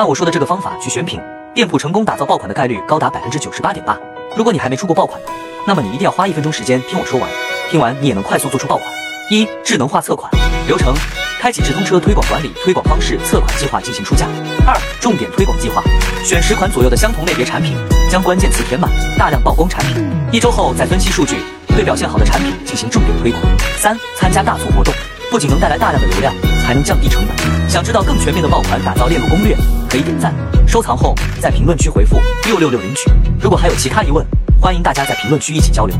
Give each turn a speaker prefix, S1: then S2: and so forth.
S1: 按我说的这个方法去选品，店铺成功打造爆款的概率高达百分之九十八点八。如果你还没出过爆款，那么你一定要花一分钟时间听我说完，听完你也能快速做出爆款。一、智能化测款流程：开启直通车推广管理，推广方式测款计划进行出价。二、重点推广计划，选十款左右的相同类别产品，将关键词填满，大量曝光产品。一周后再分析数据，对表现好的产品进行重点推广。三、参加大促活动，不仅能带来大量的流量，才能降低成本。想知道更全面的爆款打造链路攻略，可以点赞、收藏后在评论区回复六六六领取。如果还有其他疑问，欢迎大家在评论区一起交流。